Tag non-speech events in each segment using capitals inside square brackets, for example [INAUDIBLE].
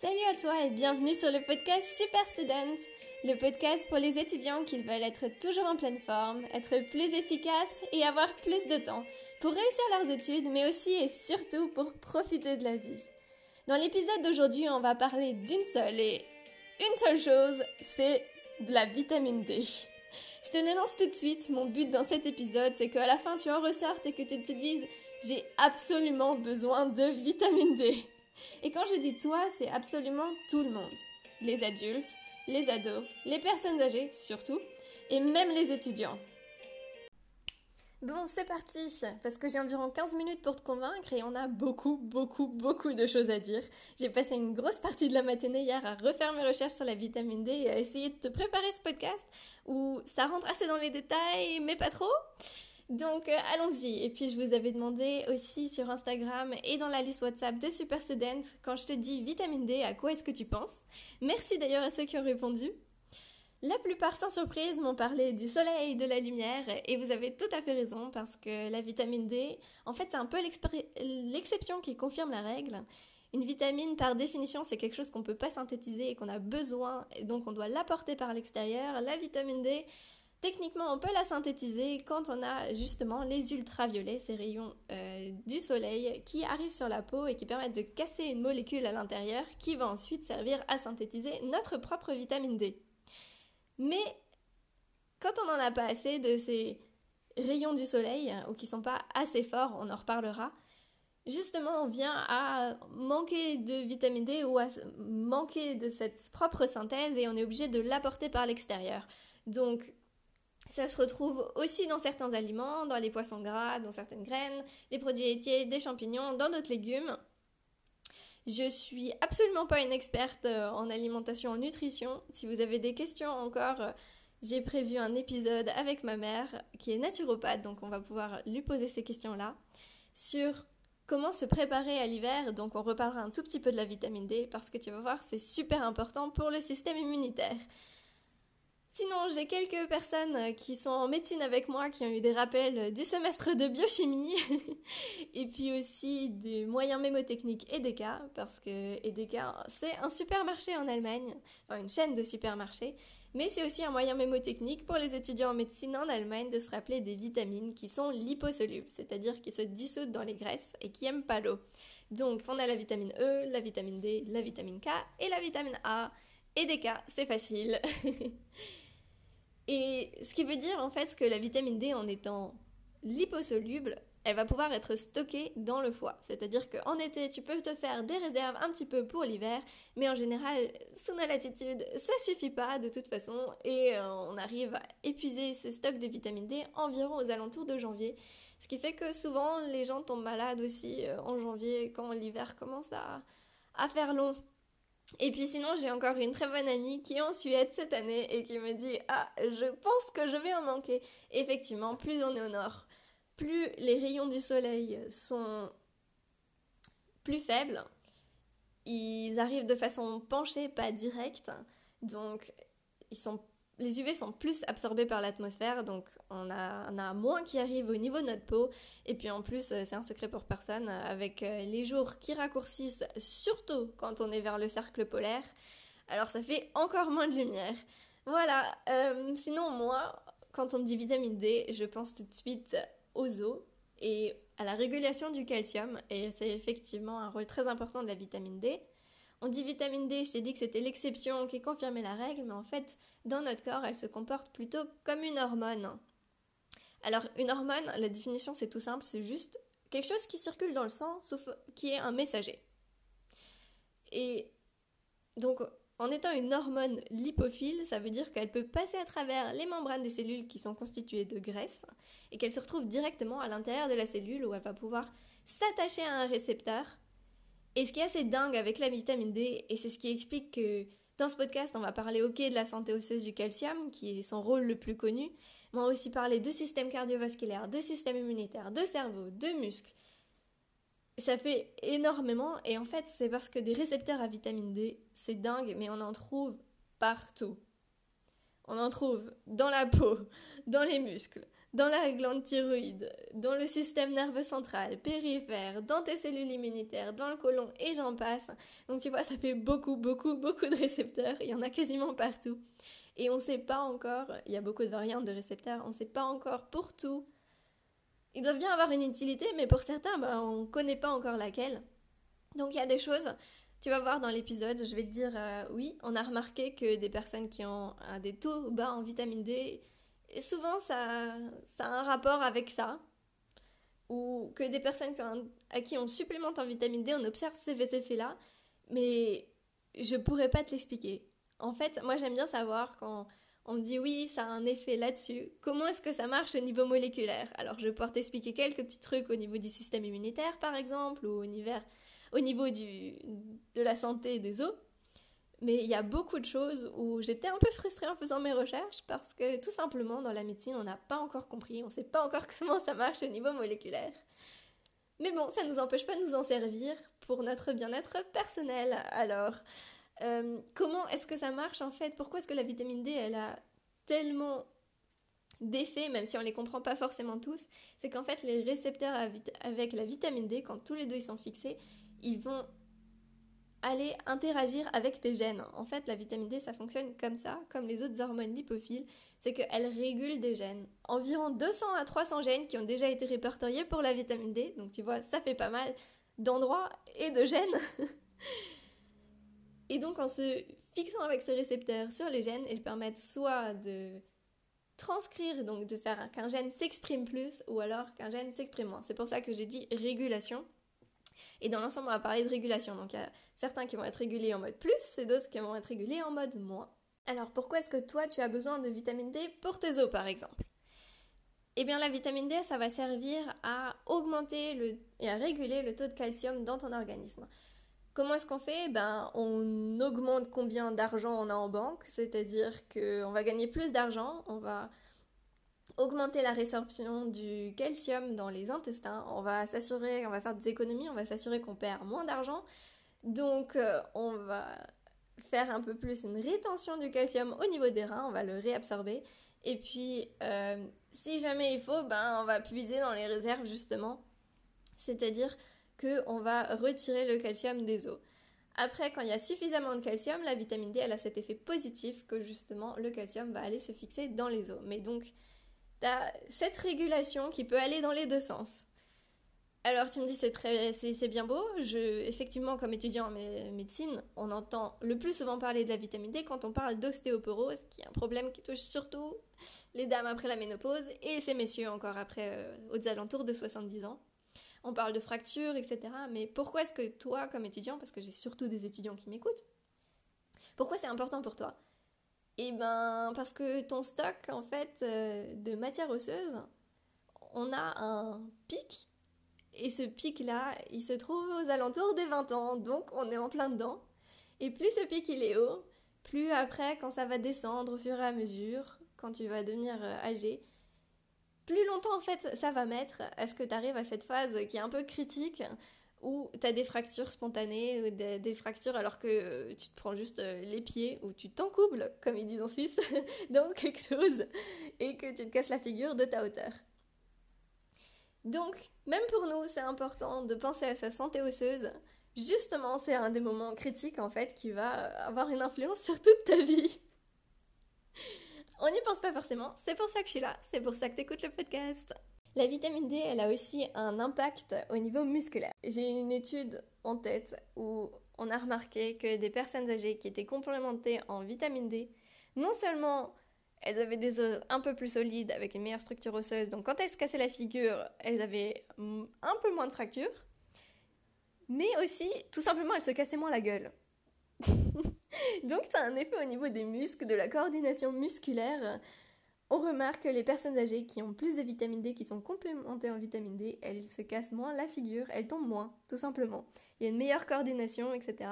Salut à toi et bienvenue sur le podcast Super Student, le podcast pour les étudiants qui veulent être toujours en pleine forme, être plus efficaces et avoir plus de temps pour réussir leurs études, mais aussi et surtout pour profiter de la vie. Dans l'épisode d'aujourd'hui, on va parler d'une seule et une seule chose, c'est de la vitamine D. Je te le lance tout de suite, mon but dans cet épisode, c'est qu'à la fin tu en ressortes et que tu te dises j'ai absolument besoin de vitamine D. Et quand je dis toi, c'est absolument tout le monde. Les adultes, les ados, les personnes âgées surtout, et même les étudiants. Bon, c'est parti, parce que j'ai environ 15 minutes pour te convaincre et on a beaucoup, beaucoup, beaucoup de choses à dire. J'ai passé une grosse partie de la matinée hier à refaire mes recherches sur la vitamine D et à essayer de te préparer ce podcast où ça rentre assez dans les détails, mais pas trop. Donc euh, allons-y. Et puis je vous avais demandé aussi sur Instagram et dans la liste WhatsApp de Super quand je te dis vitamine D, à quoi est-ce que tu penses? Merci d'ailleurs à ceux qui ont répondu. La plupart sans surprise m'ont parlé du soleil, de la lumière, et vous avez tout à fait raison parce que la vitamine D, en fait, c'est un peu l'exception qui confirme la règle. Une vitamine, par définition, c'est quelque chose qu'on ne peut pas synthétiser et qu'on a besoin, et donc on doit l'apporter par l'extérieur. La vitamine D, techniquement, on peut la synthétiser quand on a justement les ultraviolets, ces rayons euh, du soleil qui arrivent sur la peau et qui permettent de casser une molécule à l'intérieur qui va ensuite servir à synthétiser notre propre vitamine D. Mais quand on n'en a pas assez de ces rayons du soleil, ou qui sont pas assez forts, on en reparlera, justement on vient à manquer de vitamine D ou à manquer de cette propre synthèse et on est obligé de l'apporter par l'extérieur. Donc ça se retrouve aussi dans certains aliments, dans les poissons gras, dans certaines graines, les produits laitiers, des champignons, dans d'autres légumes. Je suis absolument pas une experte euh, en alimentation, en nutrition. Si vous avez des questions encore, euh, j'ai prévu un épisode avec ma mère qui est naturopathe, donc on va pouvoir lui poser ces questions-là sur comment se préparer à l'hiver. Donc on reparlera un tout petit peu de la vitamine D parce que tu vas voir, c'est super important pour le système immunitaire. Sinon, j'ai quelques personnes euh, qui sont en médecine avec moi qui ont eu des rappels euh, du semestre de biochimie [LAUGHS] et puis aussi des moyens mémotechniques EDK parce que EDK c'est un supermarché en Allemagne, enfin une chaîne de supermarchés, mais c'est aussi un moyen mémotechnique pour les étudiants en médecine en Allemagne de se rappeler des vitamines qui sont liposolubles, c'est-à-dire qui se dissoutent dans les graisses et qui aiment pas l'eau. Donc on a la vitamine E, la vitamine D, la vitamine K et la vitamine A. EDK, c'est facile. [LAUGHS] Et ce qui veut dire en fait que la vitamine D, en étant liposoluble, elle va pouvoir être stockée dans le foie. C'est-à-dire qu'en été, tu peux te faire des réserves un petit peu pour l'hiver, mais en général, sous nos latitudes, ça suffit pas de toute façon, et euh, on arrive à épuiser ces stocks de vitamine D environ aux alentours de janvier. Ce qui fait que souvent, les gens tombent malades aussi euh, en janvier quand l'hiver commence à, à faire long. Et puis sinon, j'ai encore une très bonne amie qui est en Suède cette année et qui me dit Ah, je pense que je vais en manquer. effectivement, plus on est au nord, plus les rayons du soleil sont plus faibles. Ils arrivent de façon penchée, pas directe. Donc, ils sont les UV sont plus absorbés par l'atmosphère, donc on a, a, moins qui arrivent au niveau de notre peau. Et puis en plus, euh, c'est un secret pour personne, avec euh, les jours qui raccourcissent, surtout quand on est vers le cercle polaire, alors ça fait encore moins de lumière. Voilà, euh, sinon moi, quand on me dit vitamine D, je pense tout de suite aux os et à la régulation du calcium, et c'est effectivement un rôle très important de la vitamine D. On dit vitamine D, je t'ai dit que c'était l'exception qui confirmait la règle, mais en fait, dans notre corps, elle se comporte plutôt comme une hormone. Alors, une hormone, la définition c'est tout simple, c'est juste quelque chose qui circule dans le sang, sauf qui est un messager. Et donc, en étant une hormone lipophile, ça veut dire qu'elle peut passer à travers les membranes des cellules qui sont constituées de graisse et qu'elle se retrouve directement à l'intérieur de la cellule où elle va pouvoir s'attacher à un récepteur et ce qui est assez dingue avec la vitamine D, et c'est ce qui explique que dans ce podcast, on va parler ok de la santé osseuse du calcium, qui est son rôle le plus connu, mais on va aussi parler de système cardiovasculaire, de système immunitaire, de cerveau, de muscles. Ça fait énormément, et en fait, c'est parce que des récepteurs à vitamine D, c'est dingue, mais on en trouve partout. On en trouve dans la peau, [LAUGHS] dans les muscles, dans la glande thyroïde, dans le système nerveux central, périphére, dans tes cellules immunitaires, dans le côlon et j'en passe. Donc tu vois, ça fait beaucoup, beaucoup, beaucoup de récepteurs. Il y en a quasiment partout. Et on ne sait pas encore, il y a beaucoup de variantes de récepteurs, on ne sait pas encore pour tout. Ils doivent bien avoir une utilité, mais pour certains, ben, on ne connaît pas encore laquelle. Donc il y a des choses, tu vas voir dans l'épisode, je vais te dire, euh, oui, on a remarqué que des personnes qui ont des taux bas en vitamine D, souvent ça, ça a un rapport avec ça. Ou que des personnes à qui on supplémente en vitamine D, on observe ces effets-là, mais je pourrais pas te l'expliquer. En fait, moi j'aime bien savoir quand on me dit oui, ça a un effet là-dessus, comment est-ce que ça marche au niveau moléculaire? Alors je pourrais t'expliquer quelques petits trucs au niveau du système immunitaire par exemple, ou au, au niveau du, de la santé des os. Mais il y a beaucoup de choses où j'étais un peu frustrée en faisant mes recherches parce que tout simplement dans la médecine on n'a pas encore compris, on ne sait pas encore [LAUGHS] comment ça marche au niveau moléculaire. Mais bon, ça ne nous empêche pas de nous en servir pour notre bien-être personnel. Alors, euh, comment est-ce que ça marche en fait? Pourquoi est-ce que la vitamine D elle a tellement d'effets, même si on ne les comprend pas forcément tous? C'est qu'en fait les récepteurs avec la vitamine D, quand tous les deux ils sont fixés, ils vont aller interagir avec tes gènes. En fait, la vitamine D, ça fonctionne comme ça, comme les autres hormones lipophiles, c'est qu'elle régule des gènes. Environ 200 à 300 gènes qui ont déjà été répertoriés pour la vitamine D, donc tu vois, ça fait pas mal d'endroits et de gènes. [LAUGHS] et donc en se fixant avec ces récepteurs sur les gènes, ils permettent soit de transcrire, donc de faire qu'un gène s'exprime plus, ou alors qu'un gène s'exprime moins. C'est pour ça que j'ai dit régulation. Et dans l'ensemble, on va parler de régulation. Donc il y a certains qui vont être régulés en mode plus et d'autres qui vont être régulés en mode moins. Alors pourquoi est-ce que toi tu as besoin de vitamine D pour tes os par exemple? Eh bien la vitamine D ça va servir à augmenter le, et à réguler le taux de calcium dans ton organisme. Comment est-ce qu'on fait? Ben on augmente combien d'argent on a en banque, c'est-à-dire qu'on va gagner plus d'argent, on va augmenter la résorption du calcium dans les intestins. On va s'assurer, on va faire des économies, on va s'assurer qu'on perd moins d'argent. Donc euh, on va faire un peu plus une rétention du calcium au niveau des reins, on va le réabsorber. Et puis euh, si jamais il faut, ben on va puiser dans les réserves justement. C'est-à-dire qu'on va retirer le calcium des os. Après, quand il y a suffisamment de calcium, la vitamine D elle a cet effet positif que justement le calcium va aller se fixer dans les os. Mais donc T'as cette régulation qui peut aller dans les deux sens. Alors tu me dis c'est très c'est bien beau. Je effectivement comme étudiant en médecine, on entend le plus souvent parler de la vitamine D quand on parle d'ostéoporose, qui est un problème qui touche surtout les dames après la ménopause et ces messieurs encore après euh, aux alentours de 70 ans. On parle de fractures, etc. Mais pourquoi est-ce que toi, comme étudiant, parce que j'ai surtout des étudiants qui m'écoutent, pourquoi c'est important pour toi et ben parce que ton stock en fait euh, de matière osseuse, on a un pic et ce pic là, il se trouve aux alentours des 20 ans, donc on est en plein dedans. Et plus ce pic est haut, plus après quand ça va descendre au fur et à mesure, quand tu vas devenir euh, âgé, plus longtemps en fait ça va mettre à ce que tu arrives à cette phase qui est un peu critique? Ou tu as des fractures spontanées, des, fractures alors que euh, tu te prends juste euh, les pieds, ou tu t'encoubles, comme ils disent en Suisse, [LAUGHS] dans quelque chose, et que tu te casses la figure de ta hauteur. Donc, même pour nous, c'est important de penser à sa santé osseuse. Justement, c'est un des moments critiques, en fait, qui va avoir une influence sur toute ta vie. [LAUGHS] On n'y pense pas forcément, c'est pour ça que je suis là, c'est pour ça que tu écoutes le podcast. La vitamine D, elle a aussi un impact au niveau musculaire. J'ai une étude en tête où on a remarqué que des personnes âgées qui étaient complémentées en vitamine D, non seulement elles avaient des os un peu plus solides avec une meilleure structure osseuse, donc quand elles se cassaient la figure, elles avaient un peu moins de fractures, mais aussi, tout simplement, elles se cassaient moins la gueule. [LAUGHS] donc ça a un effet au niveau des muscles, de la coordination musculaire, on remarque que les personnes âgées qui ont plus de vitamine D, qui sont complémentées en vitamine D, elles se cassent moins la figure, elles tombent moins, tout simplement. Il y a une meilleure coordination, etc.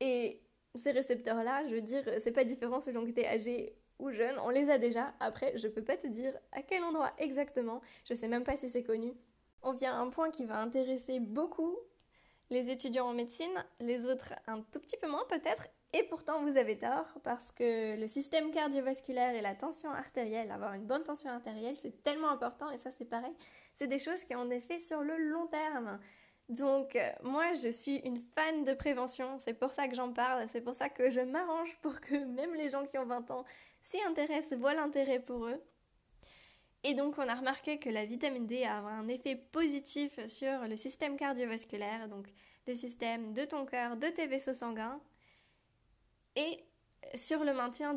Et ces récepteurs-là, je veux dire, c'est pas différent selon que tu es âgé ou jeune, on les a déjà. Après, je peux pas te dire à quel endroit exactement, je sais même pas si c'est connu. On vient à un point qui va intéresser beaucoup les étudiants en médecine, les autres un tout petit peu moins peut-être, Et pourtant, vous avez tort, parce que le système cardiovasculaire et la tension artérielle, avoir une bonne tension artérielle, c'est tellement important, et ça c'est pareil, c'est des choses qui ont des effets sur le long terme. Donc, euh, moi, je suis une fan de prévention, c'est pour ça que j'en parle, c'est pour ça que je m'arrange pour que même les gens qui ont 20 ans s'y intéressent, voient l'intérêt pour eux. Et donc, on a remarqué que la vitamine D a un effet positif sur le système cardiovasculaire, donc le système de ton cœur, de tes vaisseaux sanguins, et sur le maintien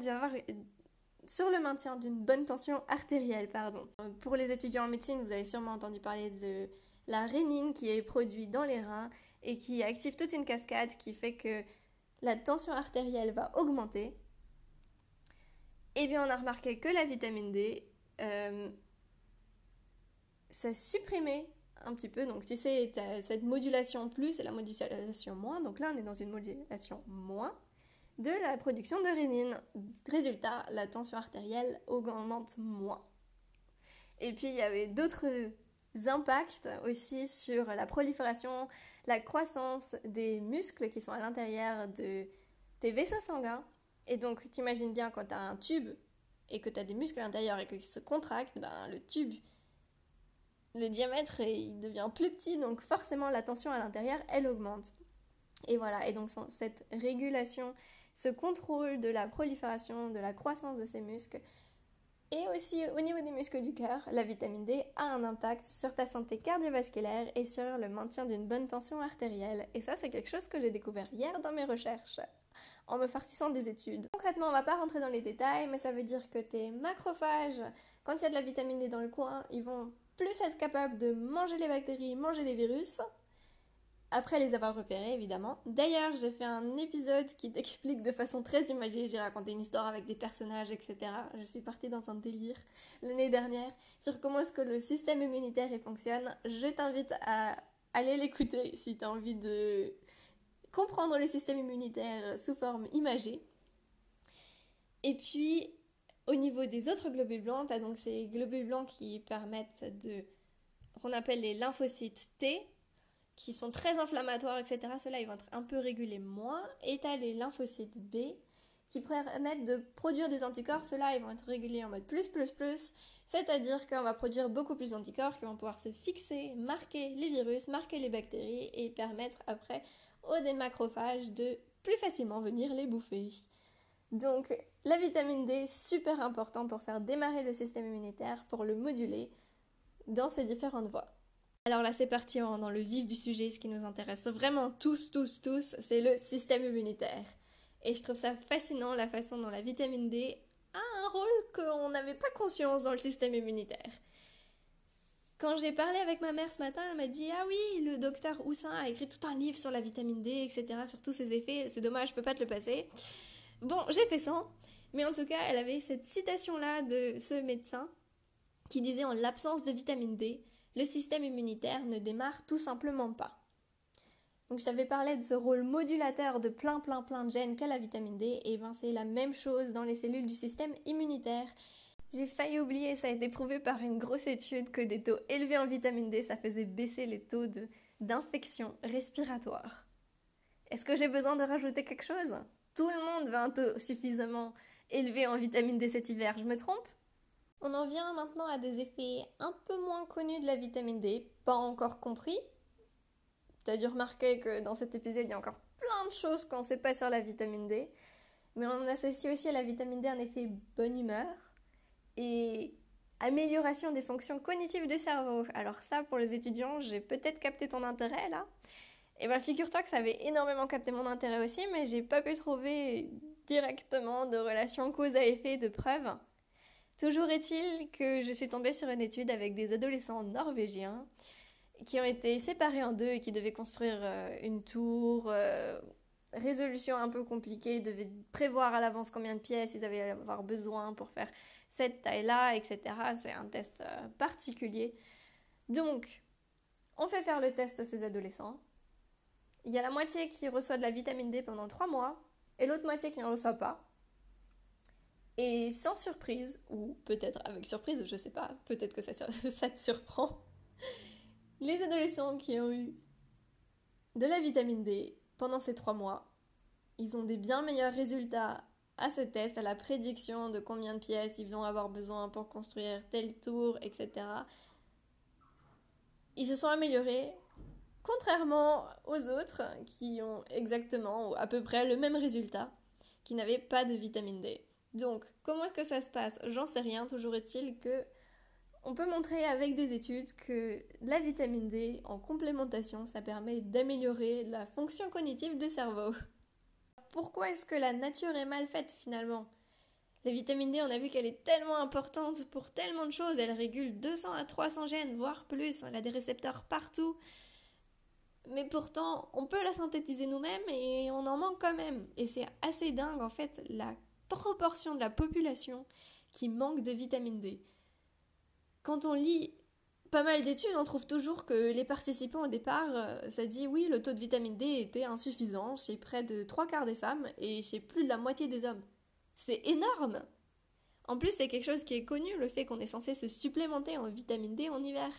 d'une bonne tension artérielle, pardon. Pour les étudiants en médecine, vous avez sûrement entendu parler de la rénine qui est produite dans les reins et qui active toute une cascade qui fait que la tension artérielle va augmenter. Eh bien, on a remarqué que la vitamine D, euh, ça supprimait un petit peu. Donc, tu sais, cette modulation plus et la modulation moins. Donc là, on est dans une modulation moins de la production de rénine. Résultat, la tension artérielle augmente moins. Et puis il y avait d'autres impacts aussi sur la prolifération, la croissance des muscles qui sont à l'intérieur de tes vaisseaux sanguins. Et donc t'imagines bien quand tu as un tube et que tu as des muscles à l'intérieur et qu'ils se contractent, ben, le tube, le diamètre, il devient plus petit, donc forcément la tension à l'intérieur, elle augmente. Et voilà, et donc cette régulation ce contrôle de la prolifération, de la croissance de ces muscles. Et aussi au niveau des muscles du cœur, la vitamine D a un impact sur ta santé cardiovasculaire et sur le maintien d'une bonne tension artérielle. Et ça, c'est quelque chose que j'ai découvert hier dans mes recherches, en me farcissant des études. Concrètement, on va pas rentrer dans les détails, mais ça veut dire que tes macrophages, quand il y a de la vitamine D dans le coin, ils vont plus être capables de manger les bactéries, manger les virus, après les avoir repérés évidemment. D'ailleurs, j'ai fait un épisode qui [LAUGHS] t'explique de façon très imagée, j'ai raconté une histoire avec des personnages, etc. Je suis partie dans un délire l'année dernière sur comment est-ce que le système immunitaire fonctionne. Je t'invite à aller l'écouter si tu as envie de comprendre le système immunitaire sous forme imagée. Et puis, au niveau des autres globules blancs, tu as donc ces globules blancs qui permettent de... qu'on appelle les lymphocytes T, qui sont très inflammatoires, etc. Ceux-là, ils vont être un peu régulés moins. Et tu les lymphocytes B qui permettent de produire des anticorps. Ceux-là, ils vont être régulés en mode plus, plus, plus. C'est-à-dire qu'on va produire beaucoup plus d'anticorps qui vont pouvoir se fixer, marquer les virus, marquer les bactéries et permettre après aux des macrophages de plus facilement venir les bouffer. Donc, la vitamine D, super important pour faire démarrer le système immunitaire, pour le moduler dans ces différentes voies. Alors là, c'est parti dans le vif du sujet. Ce qui nous intéresse vraiment tous, tous, tous, c'est le système immunitaire. Et je trouve ça fascinant la façon dont la vitamine D a un rôle qu'on n'avait pas conscience dans le système immunitaire. Quand j'ai parlé avec ma mère ce matin, elle m'a dit Ah oui, le docteur Houssin a écrit tout un livre sur la vitamine D, etc., sur tous ses effets. C'est dommage, je peux pas te le passer. Bon, j'ai fait ça. Mais en tout cas, elle avait cette citation-là de ce médecin qui disait En l'absence de vitamine D, le système immunitaire ne démarre tout simplement pas. Donc je t'avais parlé de ce rôle modulateur de plein plein plein de gènes qu'a la vitamine D, et ben c'est la même chose dans les cellules du système immunitaire. J'ai failli oublier, ça a été prouvé par une grosse étude que des taux élevés en vitamine D, ça faisait baisser les taux d'infection respiratoire. Est-ce que j'ai besoin de rajouter quelque chose? Tout le monde veut un taux suffisamment élevé en vitamine D cet hiver, je me trompe? On en vient maintenant à des effets un peu moins connus de la vitamine D, pas encore compris. Tu as dû remarquer que dans cet épisode, il y a encore plein de choses qu'on ne sait pas sur la vitamine D. Mais on associe aussi à la vitamine D un effet bonne humeur et amélioration des fonctions cognitives du cerveau. Alors ça, pour les étudiants, j'ai peut-être capté ton intérêt là. Et bien figure-toi que ça avait énormément capté mon intérêt aussi, mais j'ai pas pu trouver directement de relation cause à effet, de preuves. Toujours est-il que je suis tombée sur une étude avec des adolescents norvégiens qui ont été séparés en deux et qui devaient construire euh, une tour. Euh, résolution un peu compliquée, ils devaient prévoir à l'avance combien de pièces ils avaient avoir besoin pour faire cette taille-là, etc. C'est un test euh, particulier. Donc, on fait faire le test à ces adolescents. Il y a la moitié qui reçoit de la vitamine D pendant trois mois et l'autre moitié qui n'en reçoit pas. Et sans surprise, ou peut-être avec surprise, je sais pas, peut-être que ça, [LAUGHS] ça te surprend, les adolescents qui ont eu de la vitamine D pendant ces trois mois ils ont des bien meilleurs résultats à ce test, à la prédiction de combien de pièces ils vont avoir besoin pour construire tel tour, etc. Ils se sont améliorés, contrairement aux autres qui ont exactement ou à peu près le même résultat, qui n'avaient pas de vitamine D. Donc, comment est-ce que ça se passe? J'en sais rien, toujours est-il que on peut montrer avec des études que la vitamine D en complémentation, ça permet d'améliorer la fonction cognitive du cerveau pourquoi est-ce que la nature est mal faite finalement? La vitamine D, on a vu qu'elle est tellement importante pour tellement de choses. Elle régule 200 à 300 gènes, voire plus. Elle a des récepteurs partout. Mais pourtant, on peut la synthétiser nous-mêmes et on en manque quand même. Et c'est assez dingue en fait la proportion de la population qui manque de vitamine D. Quand on lit pas mal d'études, on trouve toujours que les participants au départ, euh, ça dit oui, le taux de vitamine D était insuffisant chez près de trois quarts des femmes et chez plus de la moitié des hommes. C'est énorme En plus, c'est quelque chose qui est connu, le fait qu'on est censé se supplémenter en vitamine D en hiver.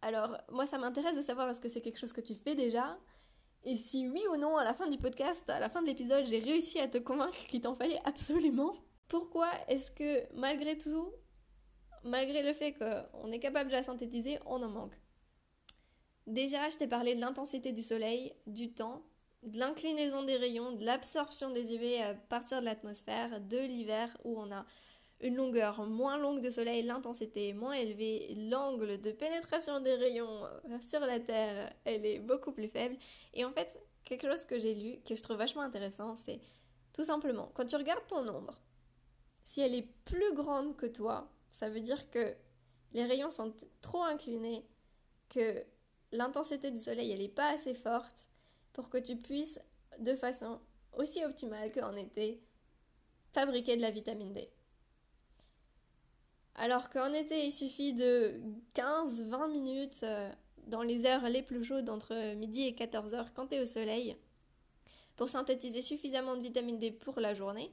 Alors, moi, ça m'intéresse de savoir est-ce que c'est quelque chose que tu fais déjà et si oui ou non, à la fin du podcast, à la fin de l'épisode, j'ai réussi à te convaincre qu'il t'en fallait absolument. Pourquoi est-ce que malgré tout, malgré le fait qu'on est capable de la synthétiser, on en manque? Déjà, je t'ai parlé de l'intensité du soleil, du temps, de l'inclinaison des rayons, de l'absorption des UV à partir de l'atmosphère, de l'hiver où on a une longueur moins longue de soleil, l'intensité est moins élevée, l'angle de pénétration des rayons sur la Terre, elle est beaucoup plus faible. Et en fait, quelque chose que j'ai lu, que je trouve vachement intéressant, c'est tout simplement, quand tu regardes ton ombre, si elle est plus grande que toi, ça veut dire que les rayons sont trop inclinés, que l'intensité du soleil n'est pas assez forte pour que tu puisses de façon aussi optimale qu'en été fabriquer de la vitamine D. Alors qu'en été, il suffit de 15-20 minutes euh, dans les heures les plus chaudes entre midi et 14 heures quand tu es au soleil pour synthétiser suffisamment de vitamine D pour la journée.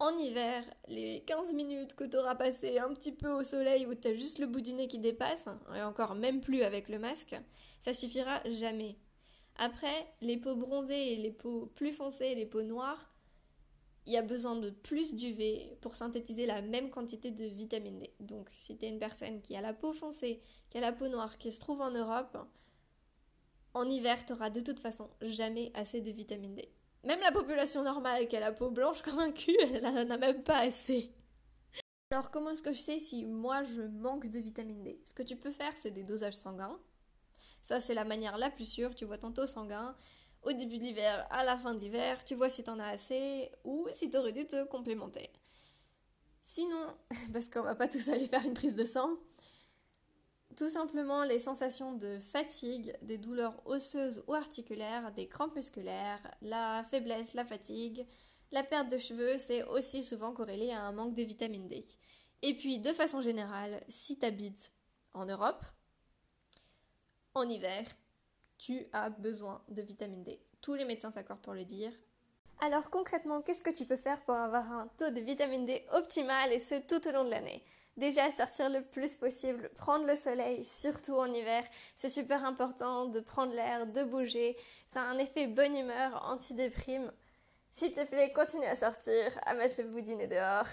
En hiver, les 15 minutes que tu auras passé un petit peu au soleil où tu as juste le bout du nez qui dépasse, et encore même plus avec le masque, ça suffira jamais. Après, les peaux bronzées et les peaux plus foncées, les peaux noires, il y a besoin de plus d'UV pour synthétiser la même quantité de vitamine D. Donc, si tu une personne qui a la peau foncée, qui a la peau noire, qui se trouve en Europe, en hiver, tu auras de toute façon jamais assez de vitamine D. Même la population normale qui a la peau blanche comme un cul, elle n'en a même pas assez. Alors comment est-ce que je sais si moi je manque de vitamine D? Ce que tu peux faire, c'est des dosages sanguins. Ça, c'est la manière la plus sûre. Tu vois ton taux sanguin au début de l'hiver, à la fin de l'hiver. Tu vois si t'en as assez ou si t'aurais dû te complémenter. Sinon, [LAUGHS] parce qu'on va pas tous aller faire une prise de sang, tout simplement les sensations de fatigue, des douleurs osseuses ou articulaires, des crampes musculaires, la faiblesse, la fatigue, la perte de cheveux, c'est aussi souvent corrélé à un manque de vitamine D. Et puis, de façon générale, si tu habites en Europe, en hiver, tu as besoin de vitamine D. Tous les médecins s'accordent pour le dire. Alors concrètement, qu'est-ce que tu peux faire pour avoir un taux de vitamine D optimal et ce tout au long de l'année? Déjà, sortir le plus possible, prendre le soleil, surtout en hiver. C'est super important de prendre l'air, de bouger. Ça a un effet bonne humeur, anti-déprime. S'il te plaît, continue à sortir, à mettre le bout dehors.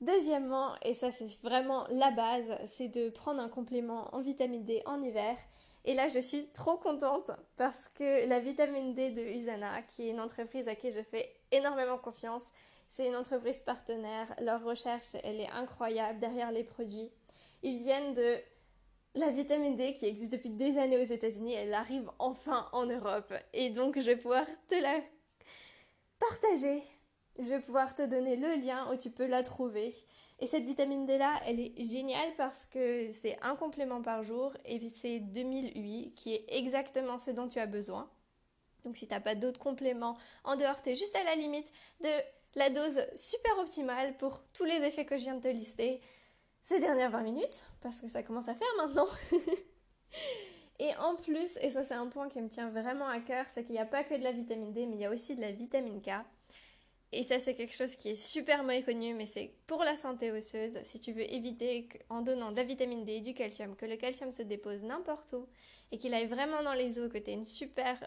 Deuxièmement, et ça c'est vraiment la base, c'est de prendre un complément en vitamine D en hiver. Et là, je suis trop contente parce que la vitamine D de Usana, qui est une entreprise à qui je fais énormément confiance, c'est une entreprise partenaire. Leur recherche, elle est incroyable derrière les produits. Ils viennent de la vitamine D qui existe depuis des années aux États-Unis. Elle arrive enfin en Europe. Et donc, je vais pouvoir te la partager. Je vais pouvoir te donner le lien où tu peux la trouver. Et cette vitamine D là, elle est géniale parce que c'est un complément par jour et c'est 2008 qui est exactement ce dont tu as besoin. Donc si tu n'as pas d'autres compléments en dehors, tu es juste à la limite de la dose super optimale pour tous les effets que je viens de te lister ces dernières 20 minutes, parce que ça commence à faire maintenant. [LAUGHS] et en plus, et ça c'est un point qui me tient vraiment à cœur, c'est qu'il n'y a pas que de la vitamine D, mais il y a aussi de la vitamine K. Et ça c'est quelque chose qui est super méconnu, mais c'est pour la santé osseuse, si tu veux éviter en donnant de la vitamine D et du calcium, que le calcium se dépose n'importe où et qu'il aille vraiment dans les os, que tu aies une super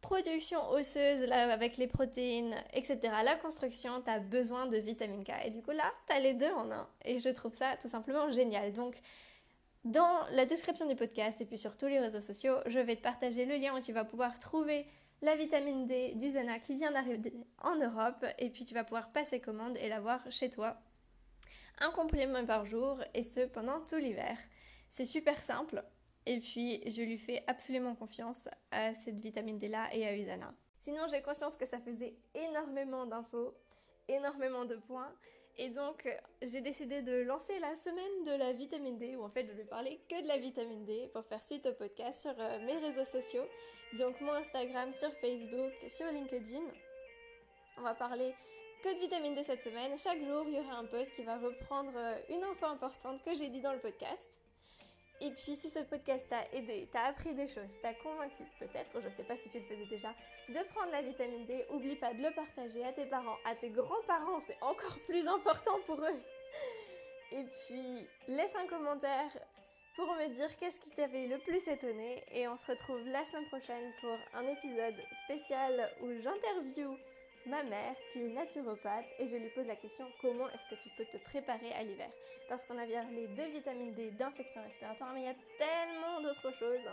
production osseuse avec les protéines, etc., la construction, tu as besoin de vitamine K. Et du coup là, tu as les deux en un. Et je trouve ça tout simplement génial. Donc dans la description du podcast et puis sur tous les réseaux sociaux, je vais te partager le lien où tu vas pouvoir trouver la vitamine D du Zana qui vient d'arriver en Europe et puis tu vas pouvoir passer commande et l'avoir chez toi. Un complément par jour et ce pendant tout l'hiver. C'est super simple et puis je lui fais absolument confiance à cette vitamine D là et à Usana. Sinon j'ai conscience que ça faisait énormément d'infos, énormément de points et donc, j'ai décidé de lancer la semaine de la vitamine D, où en fait, je vais parler que de la vitamine D pour faire suite au podcast sur euh, mes réseaux sociaux. Donc, mon Instagram, sur Facebook, sur LinkedIn. On va parler que de vitamine D cette semaine. Chaque jour, il y aura un post qui va reprendre euh, une info importante que j'ai dit dans le podcast. Et puis si ce podcast t'a aidé, t'a appris des choses, t'a convaincu peut-être, je ne sais pas si tu le faisais déjà, de prendre la vitamine D, oublie pas de le partager à tes parents, à tes grands-parents, c'est encore plus important pour eux. Et puis laisse un commentaire pour me dire qu'est-ce qui t'avait le plus étonné et on se retrouve la semaine prochaine pour un épisode spécial où j'interview ma mère qui est naturopathe et je lui pose la question comment est-ce que tu peux te préparer à l'hiver? Parce qu'on a les deux vitamines D d'infection respiratoire, mais il y a tellement d'autres choses.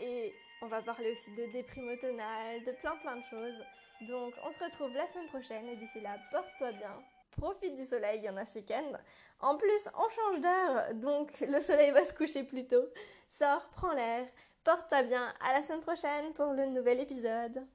Et on va parler aussi de déprime automnale, de plein plein de choses. Donc on se retrouve la semaine prochaine et d'ici là, porte-toi bien. Profite du soleil, il y en a ce week-end. En plus, on change d'heure, donc le soleil va se coucher plus tôt. Sors, prends l'air, porte-toi bien. À la semaine prochaine pour le nouvel épisode.